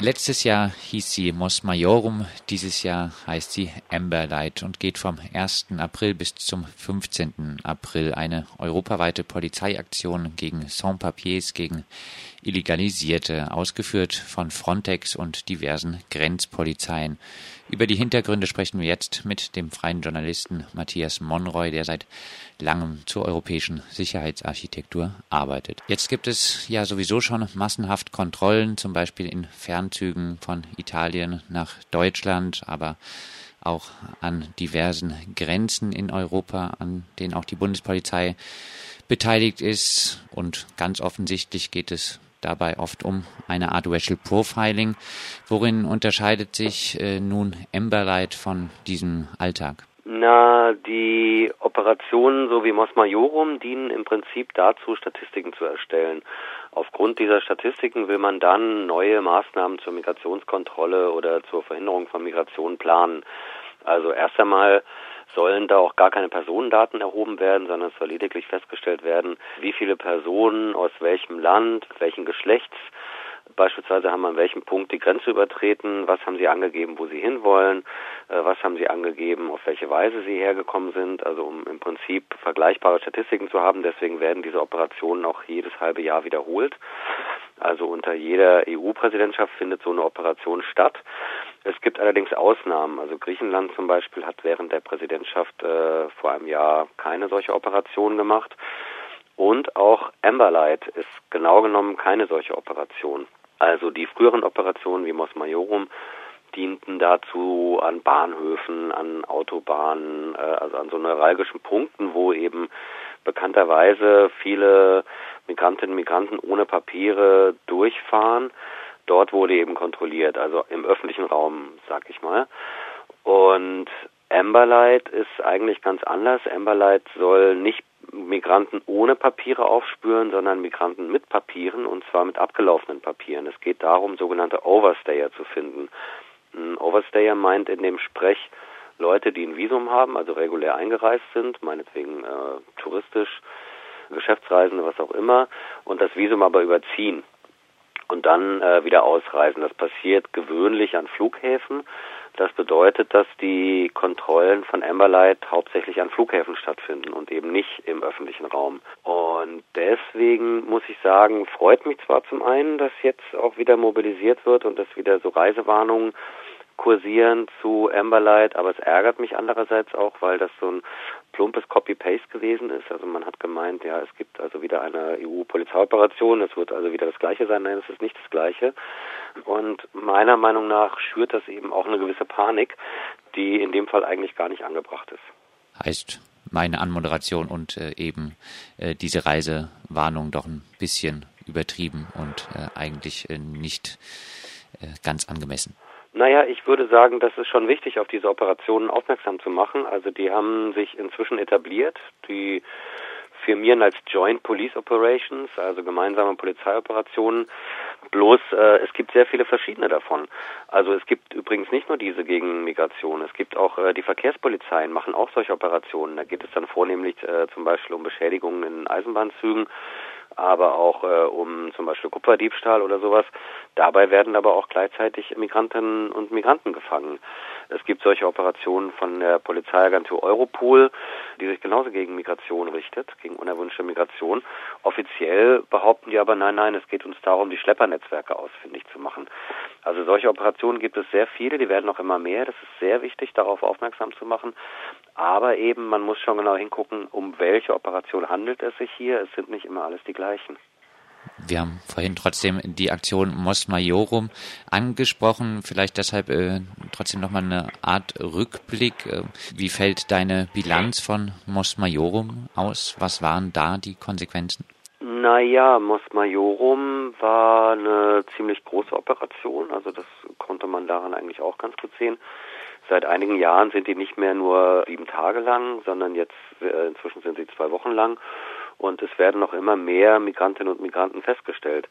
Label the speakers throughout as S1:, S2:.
S1: Letztes Jahr hieß sie Mos Maiorum, dieses Jahr heißt sie Amber Light und geht vom 1. April bis zum 15. April eine europaweite Polizeiaktion gegen Sans-Papiers, gegen Illegalisierte, ausgeführt von Frontex und diversen Grenzpolizeien. Über die Hintergründe sprechen wir jetzt mit dem freien Journalisten Matthias Monroy, der seit langem zur europäischen Sicherheitsarchitektur arbeitet. Jetzt gibt es ja sowieso schon massenhaft Kontrollen, zum Beispiel in Fernzügen von Italien nach Deutschland, aber auch an diversen Grenzen in Europa, an denen auch die Bundespolizei beteiligt ist. Und ganz offensichtlich geht es dabei oft um eine Art Racial Profiling. Worin unterscheidet sich äh, nun Emberlight von diesem Alltag?
S2: Na, die Operationen so wie Mos Majorum dienen im Prinzip dazu, Statistiken zu erstellen. Aufgrund dieser Statistiken will man dann neue Maßnahmen zur Migrationskontrolle oder zur Verhinderung von Migration planen. Also erst einmal sollen da auch gar keine Personendaten erhoben werden, sondern es soll lediglich festgestellt werden, wie viele Personen aus welchem Land, welchen Geschlechts beispielsweise haben an welchem Punkt die Grenze übertreten, was haben sie angegeben, wo sie hinwollen, äh, was haben sie angegeben, auf welche Weise sie hergekommen sind, also um im Prinzip vergleichbare Statistiken zu haben. Deswegen werden diese Operationen auch jedes halbe Jahr wiederholt. Also unter jeder EU-Präsidentschaft findet so eine Operation statt. Es gibt allerdings Ausnahmen. Also Griechenland zum Beispiel hat während der Präsidentschaft äh, vor einem Jahr keine solche Operation gemacht. Und auch Amberlight ist genau genommen keine solche Operation. Also die früheren Operationen wie Mos Majorum dienten dazu an Bahnhöfen, an Autobahnen, äh, also an so neuralgischen Punkten, wo eben bekannterweise viele Migrantinnen und Migranten ohne Papiere durchfahren. Dort wurde eben kontrolliert, also im öffentlichen Raum, sag ich mal. Und Amberlight ist eigentlich ganz anders. Amberlight soll nicht Migranten ohne Papiere aufspüren, sondern Migranten mit Papieren und zwar mit abgelaufenen Papieren. Es geht darum, sogenannte Overstayer zu finden. Ein Overstayer meint in dem Sprech Leute, die ein Visum haben, also regulär eingereist sind, meinetwegen äh, touristisch, Geschäftsreisende, was auch immer, und das Visum aber überziehen und dann äh, wieder ausreisen. Das passiert gewöhnlich an Flughäfen. Das bedeutet, dass die Kontrollen von Amberlight hauptsächlich an Flughäfen stattfinden und eben nicht im öffentlichen Raum. Und deswegen muss ich sagen, freut mich zwar zum einen, dass jetzt auch wieder mobilisiert wird und dass wieder so Reisewarnungen kursieren zu Amberlight, aber es ärgert mich andererseits auch, weil das so ein plumpes Copy-Paste gewesen ist. Also man hat gemeint, ja, es gibt also wieder eine EU-Polizeioperation, es wird also wieder das Gleiche sein. Nein, es ist nicht das Gleiche. Und meiner Meinung nach schürt das eben auch eine gewisse Panik, die in dem Fall eigentlich gar nicht angebracht ist.
S1: Heißt meine Anmoderation und äh, eben äh, diese Reisewarnung doch ein bisschen übertrieben und äh, eigentlich äh, nicht äh, ganz angemessen.
S2: Naja, ich würde sagen, das ist schon wichtig, auf diese Operationen aufmerksam zu machen. Also die haben sich inzwischen etabliert. Die firmieren als Joint Police Operations, also gemeinsame Polizeioperationen. Bloß äh, es gibt sehr viele verschiedene davon. Also es gibt übrigens nicht nur diese gegen Migration, es gibt auch äh, die Verkehrspolizeien machen auch solche Operationen. Da geht es dann vornehmlich äh, zum Beispiel um Beschädigungen in Eisenbahnzügen aber auch äh, um zum Beispiel Kupferdiebstahl oder sowas. Dabei werden aber auch gleichzeitig Migrantinnen und Migranten gefangen. Es gibt solche Operationen von der Polizeiagentur Europol, die sich genauso gegen Migration richtet, gegen unerwünschte Migration. Offiziell behaupten die aber, nein, nein, es geht uns darum, die Schleppernetzwerke ausfindig zu machen. Also solche Operationen gibt es sehr viele, die werden noch immer mehr. Das ist sehr wichtig, darauf aufmerksam zu machen. Aber eben, man muss schon genau hingucken, um welche Operation handelt es sich hier. Es sind nicht immer alles die gleichen.
S1: Wir haben vorhin trotzdem die Aktion Mos Majorum angesprochen. Vielleicht deshalb äh, trotzdem nochmal eine Art Rückblick. Äh, wie fällt deine Bilanz von Mos Majorum aus? Was waren da die Konsequenzen?
S2: Naja, Mos Majorum war eine ziemlich große Operation. Also das konnte man daran eigentlich auch ganz gut sehen. Seit einigen Jahren sind die nicht mehr nur sieben Tage lang, sondern jetzt äh, inzwischen sind sie zwei Wochen lang und es werden noch immer mehr Migrantinnen und Migranten festgestellt.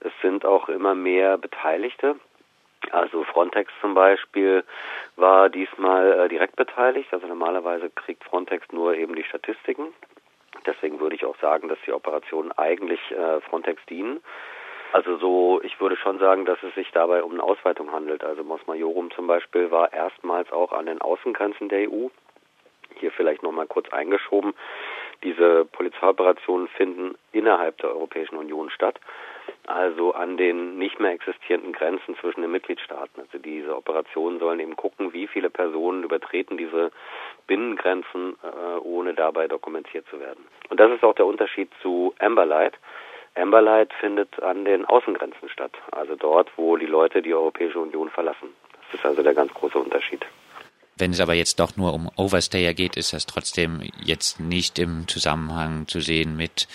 S2: Es sind auch immer mehr Beteiligte. Also Frontex zum Beispiel war diesmal äh, direkt beteiligt. Also normalerweise kriegt Frontex nur eben die Statistiken. Deswegen würde ich auch sagen, dass die Operationen eigentlich äh, Frontex dienen. Also so, ich würde schon sagen, dass es sich dabei um eine Ausweitung handelt. Also Mos Majorum zum Beispiel war erstmals auch an den Außengrenzen der EU. Hier vielleicht nochmal kurz eingeschoben. Diese Polizeioperationen finden innerhalb der Europäischen Union statt, also an den nicht mehr existierenden Grenzen zwischen den Mitgliedstaaten. Also diese Operationen sollen eben gucken, wie viele Personen übertreten diese Binnengrenzen, äh, ohne dabei dokumentiert zu werden. Und das ist auch der Unterschied zu Amberlight. Amberlight findet an den Außengrenzen statt, also dort, wo die Leute die Europäische Union verlassen. Das ist also der ganz große Unterschied.
S1: Wenn es aber jetzt doch nur um Overstayer geht, ist das trotzdem jetzt nicht im Zusammenhang zu sehen mit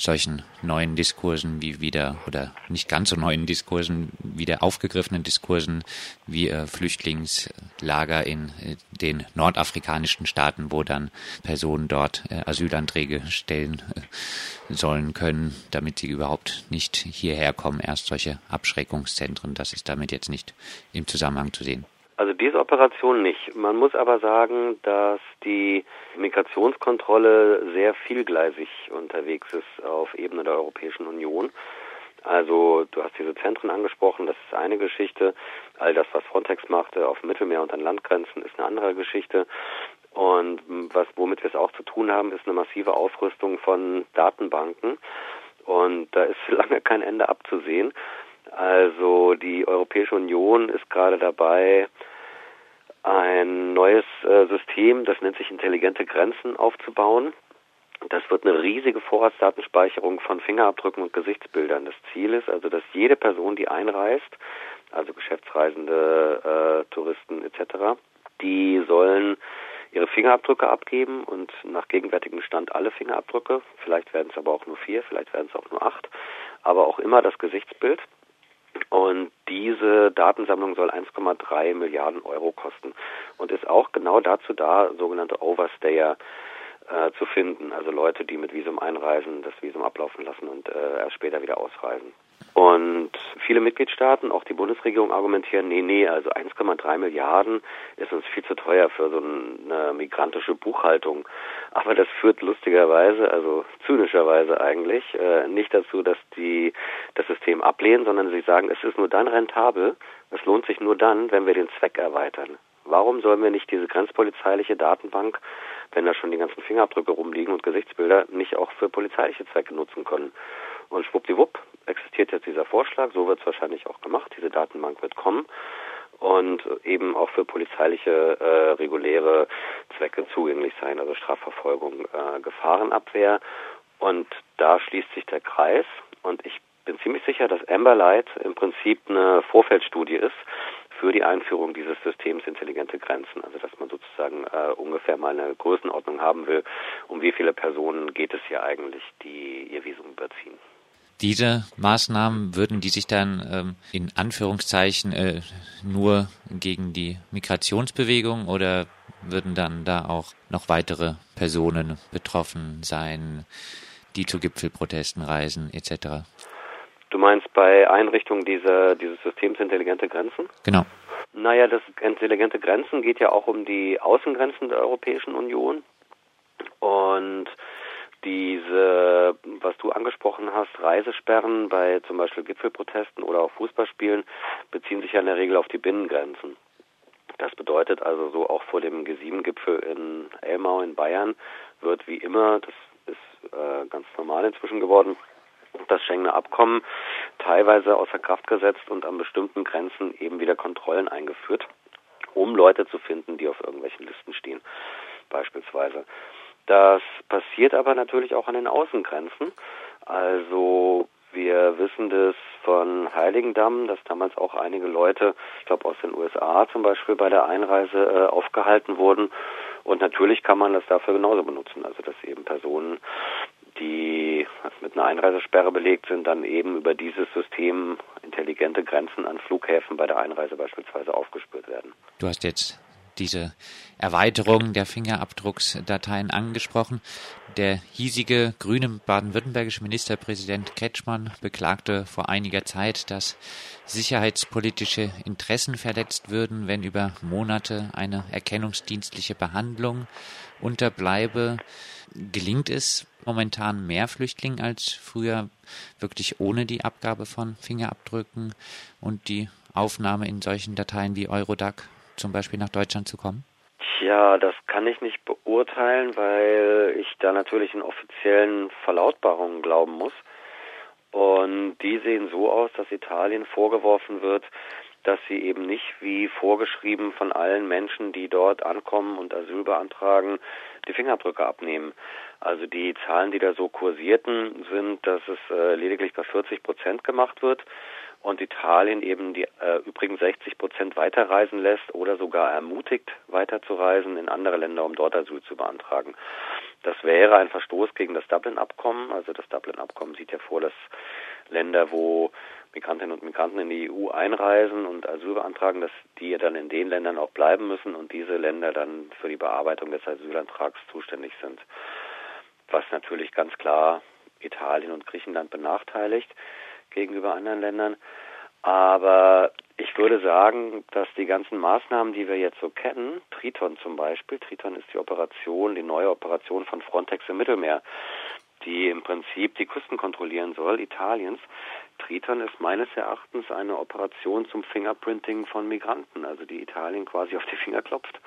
S1: solchen neuen Diskursen wie wieder oder nicht ganz so neuen Diskursen, wieder aufgegriffenen Diskursen wie äh, Flüchtlingslager in äh, den nordafrikanischen Staaten, wo dann Personen dort äh, Asylanträge stellen äh, sollen können, damit sie überhaupt nicht hierher kommen. Erst solche Abschreckungszentren, das ist damit jetzt nicht im Zusammenhang zu sehen.
S2: Also diese Operation nicht. Man muss aber sagen, dass die Migrationskontrolle sehr vielgleisig unterwegs ist auf Ebene der Europäischen Union. Also du hast diese Zentren angesprochen, das ist eine Geschichte. All das, was Frontex machte auf dem Mittelmeer und an Landgrenzen, ist eine andere Geschichte. Und was, womit wir es auch zu tun haben, ist eine massive Aufrüstung von Datenbanken. Und da ist lange kein Ende abzusehen. Also die Europäische Union ist gerade dabei, ein neues äh, System, das nennt sich intelligente Grenzen, aufzubauen. Das wird eine riesige Vorratsdatenspeicherung von Fingerabdrücken und Gesichtsbildern. Das Ziel ist also, dass jede Person, die einreist, also Geschäftsreisende, äh, Touristen etc., die sollen ihre Fingerabdrücke abgeben und nach gegenwärtigem Stand alle Fingerabdrücke. Vielleicht werden es aber auch nur vier, vielleicht werden es auch nur acht, aber auch immer das Gesichtsbild. Datensammlung soll 1,3 Milliarden Euro kosten und ist auch genau dazu da, sogenannte Overstayer äh, zu finden, also Leute, die mit Visum einreisen, das Visum ablaufen lassen und äh, erst später wieder ausreisen. Und viele Mitgliedstaaten, auch die Bundesregierung argumentieren, nee, nee, also 1,3 Milliarden ist uns viel zu teuer für so eine migrantische Buchhaltung. Aber das führt lustigerweise, also zynischerweise eigentlich, äh, nicht dazu, dass die das System ablehnen, sondern sie sagen, es ist nur dann rentabel, es lohnt sich nur dann, wenn wir den Zweck erweitern. Warum sollen wir nicht diese grenzpolizeiliche Datenbank, wenn da schon die ganzen Fingerabdrücke rumliegen und Gesichtsbilder, nicht auch für polizeiliche Zwecke nutzen können? Und schwuppdiwupp existiert jetzt dieser Vorschlag, so wird es wahrscheinlich auch gemacht, diese Datenbank wird kommen und eben auch für polizeiliche äh, reguläre Zwecke zugänglich sein, also Strafverfolgung, äh, Gefahrenabwehr. Und da schließt sich der Kreis und ich bin ziemlich sicher, dass Amberlight im Prinzip eine Vorfeldstudie ist für die Einführung dieses Systems intelligente Grenzen. Also dass man sozusagen äh, ungefähr mal eine Größenordnung haben will, um wie viele Personen geht es hier eigentlich, die ihr Visum überziehen.
S1: Diese Maßnahmen würden die sich dann ähm, in Anführungszeichen äh, nur gegen die Migrationsbewegung oder würden dann da auch noch weitere Personen betroffen sein, die zu Gipfelprotesten reisen etc.?
S2: Du meinst bei Einrichtung dieser, dieses Systems intelligente Grenzen?
S1: Genau.
S2: Naja, das intelligente Grenzen geht ja auch um die Außengrenzen der Europäischen Union. Und diese, was du angesprochen hast, Reisesperren bei zum Beispiel Gipfelprotesten oder auch Fußballspielen, beziehen sich ja in der Regel auf die Binnengrenzen. Das bedeutet also so auch vor dem G7-Gipfel in Elmau in Bayern wird wie immer, das ist äh, ganz normal inzwischen geworden, das Schengener Abkommen teilweise außer Kraft gesetzt und an bestimmten Grenzen eben wieder Kontrollen eingeführt, um Leute zu finden, die auf irgendwelchen Listen stehen, beispielsweise. Das passiert aber natürlich auch an den Außengrenzen. Also wir wissen das von Heiligendamm, dass damals auch einige Leute, ich glaube aus den USA zum Beispiel, bei der Einreise äh, aufgehalten wurden. Und natürlich kann man das dafür genauso benutzen. Also dass eben Personen die mit einer Einreisesperre belegt sind, dann eben über dieses System intelligente Grenzen an Flughäfen bei der Einreise beispielsweise aufgespürt werden.
S1: Du hast jetzt diese Erweiterung der Fingerabdrucksdateien angesprochen. Der hiesige grüne baden-württembergische Ministerpräsident Kretschmann beklagte vor einiger Zeit, dass sicherheitspolitische Interessen verletzt würden, wenn über Monate eine erkennungsdienstliche Behandlung unterbleibe. Gelingt es momentan mehr Flüchtlinge als früher, wirklich ohne die Abgabe von Fingerabdrücken und die Aufnahme in solchen Dateien wie Eurodac zum Beispiel nach Deutschland zu kommen?
S2: Ja, das kann ich nicht beurteilen, weil ich da natürlich in offiziellen Verlautbarungen glauben muss. Und die sehen so aus, dass Italien vorgeworfen wird, dass sie eben nicht wie vorgeschrieben von allen Menschen, die dort ankommen und Asyl beantragen, die Fingerabdrücke abnehmen. Also die Zahlen, die da so kursierten, sind, dass es äh, lediglich bei 40 Prozent gemacht wird und Italien eben die äh, übrigen 60 Prozent weiterreisen lässt oder sogar ermutigt, weiterzureisen in andere Länder, um dort Asyl zu beantragen. Das wäre ein Verstoß gegen das Dublin-Abkommen. Also das Dublin-Abkommen sieht ja vor, dass Länder, wo Migrantinnen und Migranten in die EU einreisen und Asyl beantragen, dass die dann in den Ländern auch bleiben müssen und diese Länder dann für die Bearbeitung des Asylantrags zuständig sind. Was natürlich ganz klar Italien und Griechenland benachteiligt gegenüber anderen Ländern. Aber ich würde sagen, dass die ganzen Maßnahmen, die wir jetzt so kennen, Triton zum Beispiel, Triton ist die Operation, die neue Operation von Frontex im Mittelmeer, die im Prinzip die Küsten kontrollieren soll, Italiens. Triton ist meines Erachtens eine Operation zum Fingerprinting von Migranten, also die Italien quasi auf die Finger klopft,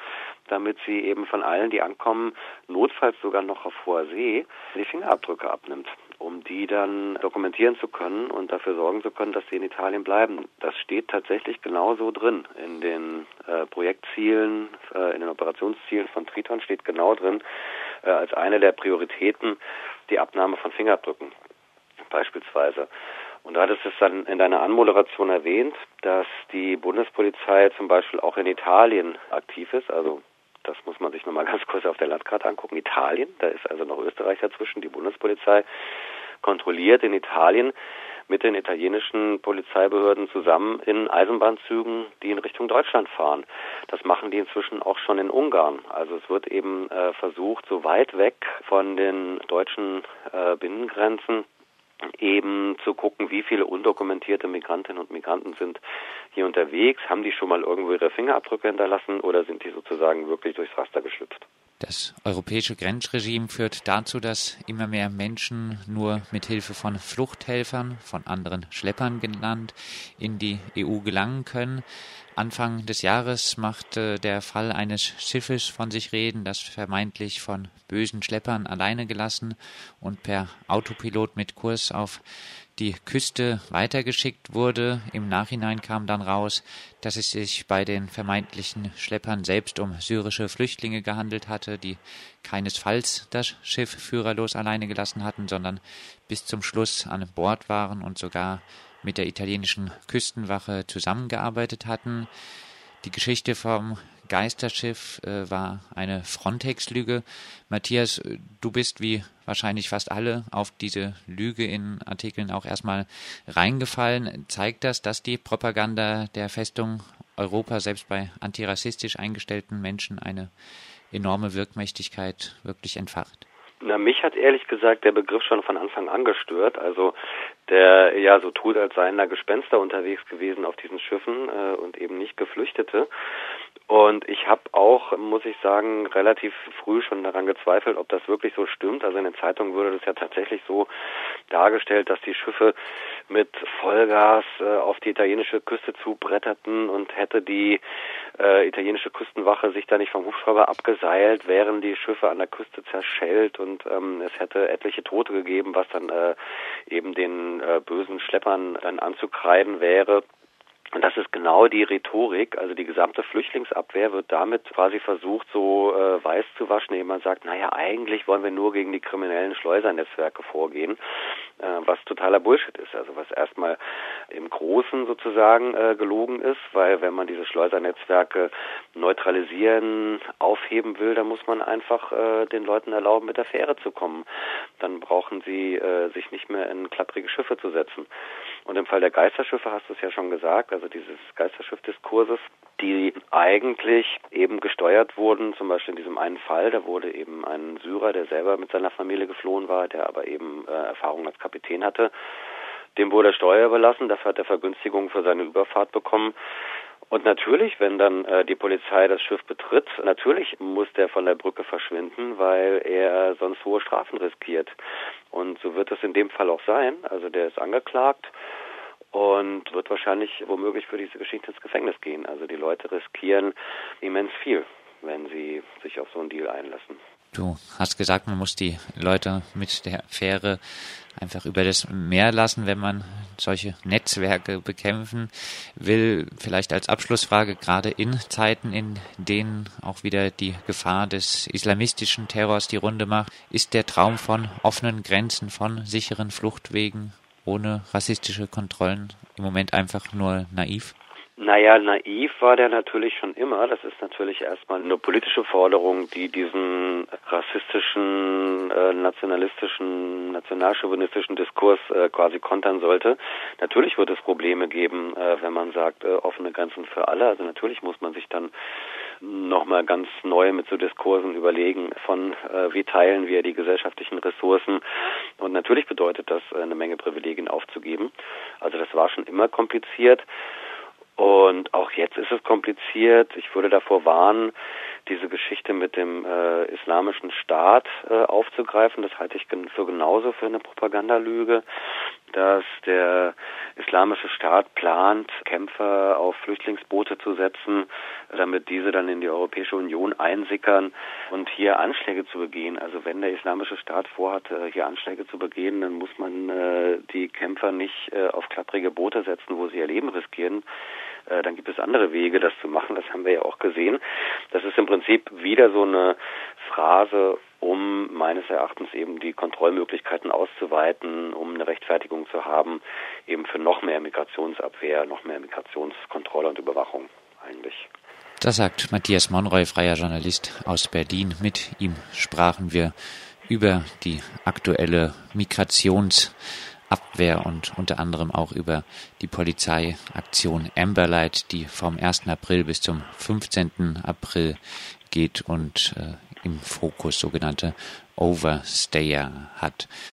S2: damit sie eben von allen, die ankommen, notfalls sogar noch auf hoher See, die Fingerabdrücke abnimmt, um die dann dokumentieren zu können und dafür sorgen zu können, dass sie in Italien bleiben. Das steht tatsächlich genauso drin. In den äh, Projektzielen, äh, in den Operationszielen von Triton steht genau drin, äh, als eine der Prioritäten die Abnahme von Fingerabdrücken beispielsweise. Und du hattest es dann in deiner Anmoderation erwähnt, dass die Bundespolizei zum Beispiel auch in Italien aktiv ist. Also das muss man sich nochmal ganz kurz auf der Landkarte angucken. Italien, da ist also noch Österreich dazwischen. Die Bundespolizei kontrolliert in Italien mit den italienischen Polizeibehörden zusammen in Eisenbahnzügen, die in Richtung Deutschland fahren. Das machen die inzwischen auch schon in Ungarn. Also es wird eben äh, versucht, so weit weg von den deutschen äh, Binnengrenzen eben zu gucken, wie viele undokumentierte Migrantinnen und Migranten sind hier unterwegs. Haben die schon mal irgendwo ihre Fingerabdrücke hinterlassen oder sind die sozusagen wirklich durchs Raster geschlüpft?
S1: Das europäische Grenzregime führt dazu, dass immer mehr Menschen nur mit Hilfe von Fluchthelfern, von anderen Schleppern genannt, in die EU gelangen können. Anfang des Jahres machte der Fall eines Schiffes von sich reden, das vermeintlich von bösen Schleppern alleine gelassen und per Autopilot mit Kurs auf die Küste weitergeschickt wurde. Im Nachhinein kam dann raus, dass es sich bei den vermeintlichen Schleppern selbst um syrische Flüchtlinge gehandelt hatte, die keinesfalls das Schiff führerlos alleine gelassen hatten, sondern bis zum Schluss an Bord waren und sogar mit der italienischen Küstenwache zusammengearbeitet hatten. Die Geschichte vom Geisterschiff äh, war eine Frontex-Lüge. Matthias, du bist wie wahrscheinlich fast alle auf diese Lüge in Artikeln auch erstmal reingefallen. Zeigt das, dass die Propaganda der Festung Europa selbst bei antirassistisch eingestellten Menschen eine enorme Wirkmächtigkeit wirklich entfacht?
S2: Na, mich hat ehrlich gesagt der Begriff schon von Anfang an gestört. Also der ja so tut, als seien da Gespenster unterwegs gewesen auf diesen Schiffen äh, und eben nicht Geflüchtete. Und ich habe auch, muss ich sagen, relativ früh schon daran gezweifelt, ob das wirklich so stimmt. Also in den Zeitungen wurde das ja tatsächlich so dargestellt, dass die Schiffe mit Vollgas äh, auf die italienische Küste zubretterten und hätte die äh, italienische Küstenwache sich da nicht vom Hubschrauber abgeseilt, wären die Schiffe an der Küste zerschellt und ähm, es hätte etliche Tote gegeben, was dann äh, eben den äh, bösen Schleppern dann anzukreiden wäre. Und das ist genau die Rhetorik. Also die gesamte Flüchtlingsabwehr wird damit quasi versucht, so äh, weiß zu waschen, indem man sagt, naja, eigentlich wollen wir nur gegen die kriminellen Schleusernetzwerke vorgehen, äh, was totaler Bullshit ist. Also was erstmal im Großen sozusagen äh, gelogen ist, weil wenn man diese Schleusernetzwerke neutralisieren, aufheben will, dann muss man einfach äh, den Leuten erlauben, mit der Fähre zu kommen. Dann brauchen sie äh, sich nicht mehr in klapprige Schiffe zu setzen. Und im Fall der Geisterschiffe hast du es ja schon gesagt, also dieses Geisterschiff-Diskurses, die eigentlich eben gesteuert wurden, zum Beispiel in diesem einen Fall, da wurde eben ein Syrer, der selber mit seiner Familie geflohen war, der aber eben äh, Erfahrung als Kapitän hatte, dem wurde Steuer überlassen, dafür hat er Vergünstigung für seine Überfahrt bekommen. Und natürlich, wenn dann äh, die Polizei das Schiff betritt, natürlich muss der von der Brücke verschwinden, weil er sonst hohe Strafen riskiert. Und so wird es in dem Fall auch sein. Also der ist angeklagt und wird wahrscheinlich womöglich für diese Geschichte ins Gefängnis gehen. Also die Leute riskieren immens viel, wenn sie sich auf so einen Deal einlassen.
S1: Du hast gesagt, man muss die Leute mit der Fähre einfach über das Meer lassen, wenn man solche Netzwerke bekämpfen will. Vielleicht als Abschlussfrage, gerade in Zeiten, in denen auch wieder die Gefahr des islamistischen Terrors die Runde macht, ist der Traum von offenen Grenzen, von sicheren Fluchtwegen ohne rassistische Kontrollen im Moment einfach nur naiv?
S2: Naja, naiv war der natürlich schon immer. Das ist natürlich erstmal eine politische Forderung, die diesen rassistischen, äh, nationalistischen, nationalchauvinistischen Diskurs äh, quasi kontern sollte. Natürlich wird es Probleme geben, äh, wenn man sagt, äh, offene Grenzen für alle. Also natürlich muss man sich dann nochmal ganz neu mit so Diskursen überlegen von, äh, wie teilen wir die gesellschaftlichen Ressourcen. Und natürlich bedeutet das, äh, eine Menge Privilegien aufzugeben. Also das war schon immer kompliziert. Und auch jetzt ist es kompliziert. Ich würde davor warnen, diese Geschichte mit dem äh, islamischen Staat äh, aufzugreifen. Das halte ich für genauso für eine Propagandalüge, dass der islamische Staat plant, Kämpfer auf Flüchtlingsboote zu setzen, damit diese dann in die Europäische Union einsickern und hier Anschläge zu begehen. Also wenn der islamische Staat vorhat, äh, hier Anschläge zu begehen, dann muss man äh, die Kämpfer nicht äh, auf klapprige Boote setzen, wo sie ihr Leben riskieren, äh, dann gibt es andere Wege, das zu machen. Das haben wir ja auch gesehen. Das ist im Prinzip wieder so eine Phrase, um meines Erachtens eben die Kontrollmöglichkeiten auszuweiten, um eine Rechtfertigung zu haben, eben für noch mehr Migrationsabwehr, noch mehr Migrationskontrolle und Überwachung eigentlich.
S1: Das sagt Matthias Monroy, freier Journalist aus Berlin. Mit ihm sprachen wir über die aktuelle Migrations- Abwehr und unter anderem auch über die Polizeiaktion Amberlight, die vom 1. April bis zum 15. April geht und äh, im Fokus sogenannte Overstayer hat.